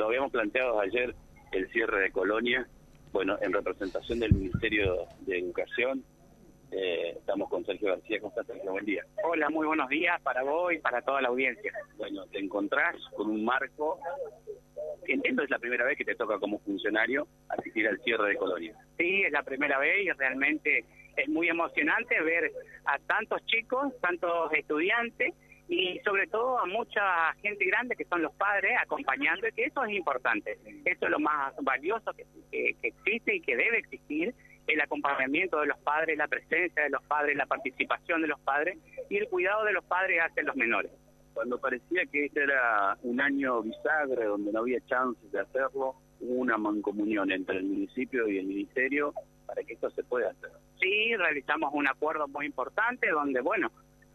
Lo habíamos planteado ayer el cierre de Colonia, bueno, en representación del Ministerio de Educación. Eh, estamos con Sergio García. ¿Cómo estás, Sergio? Buen día. Hola, muy buenos días para vos y para toda la audiencia. Bueno, te encontrás con un marco. Entiendo es la primera vez que te toca como funcionario asistir al cierre de Colonia. Sí, es la primera vez y realmente es muy emocionante ver a tantos chicos, tantos estudiantes y sobre todo a mucha gente grande que son los padres acompañando y que eso es importante. Eso es lo más valioso que, existe y que debe existir, el acompañamiento de los padres, la presencia de los padres, la participación de los padres y el cuidado de los padres hacia los menores. Cuando parecía que este era un año bisagra donde no había chances de hacerlo, hubo una mancomunión entre el municipio y el ministerio para que esto se pueda hacer. Sí, realizamos un acuerdo muy importante donde, bueno,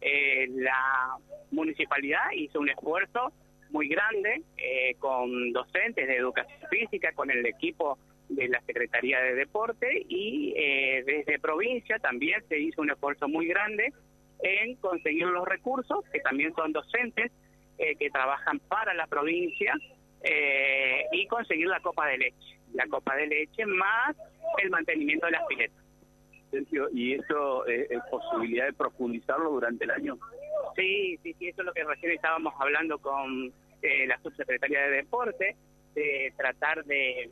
eh, la municipalidad hizo un esfuerzo muy grande eh, con docentes de educación física, con el equipo de la Secretaría de Deporte y eh, desde provincia también se hizo un esfuerzo muy grande en conseguir los recursos, que también son docentes que trabajan para la provincia, y conseguir la copa de leche. La copa de leche más el mantenimiento de las piletas. ¿Y eso es, posibilidad de profundizarlo durante el año? Sí, sí, sí, eso es lo que recién estábamos hablando con eh, la subsecretaria de Deporte, de tratar de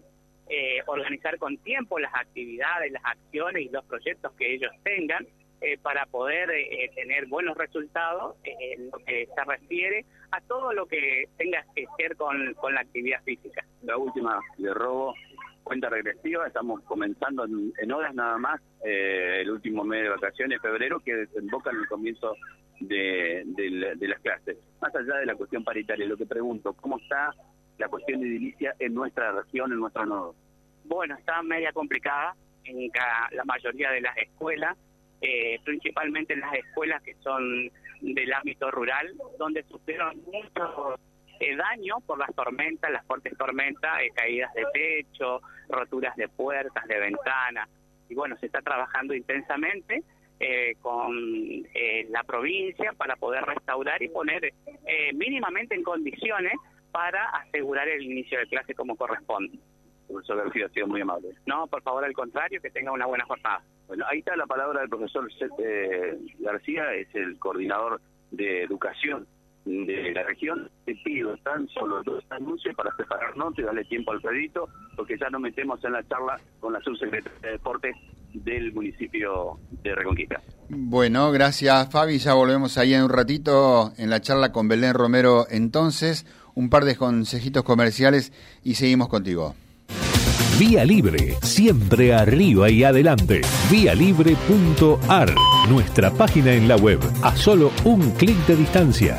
eh, organizar con tiempo las actividades, las acciones y los proyectos que ellos tengan eh, para poder tener buenos resultados en lo que se refiere a todo lo que tenga que ver con, con la actividad física. La última, le robo, cuenta regresiva, estamos comenzando en, horas nada más eh, el último mes de vacaciones, febrero, que desemboca en el comienzo de, las clases. Más allá de la cuestión paritaria, lo que pregunto, ¿cómo está la cuestión de edilicia en nuestra región, en nuestro nodo? Bueno, está media complicada en la mayoría de las escuelas, eh, principalmente en las escuelas que son del ámbito rural, donde sufrieron muchos eh, daño por las tormentas, las fuertes tormentas, eh, caídas de techo, roturas de puertas, de ventanas. Y bueno, se está trabajando intensamente eh, con la provincia para poder restaurar y poner mínimamente en condiciones para asegurar el inicio de clase como corresponde. Profesor García, ha sido muy amable. No, por favor, al contrario, que tenga una buena jornada. Bueno, ahí está la palabra del profesor García, es el coordinador de educación de la región, te pido tan solo dos anuncios para separarnos y darle tiempo al Pedrito, porque ya nos metemos en la charla con la subsecretaria de Deportes del municipio de Reconquista. Bueno, gracias Fabi, ya volvemos ahí en un ratito en la charla con Belén Romero entonces, un par de consejitos comerciales y seguimos contigo. Vía Libre, siempre arriba y adelante. Vialibre.ar, nuestra página en la web, a solo un clic de distancia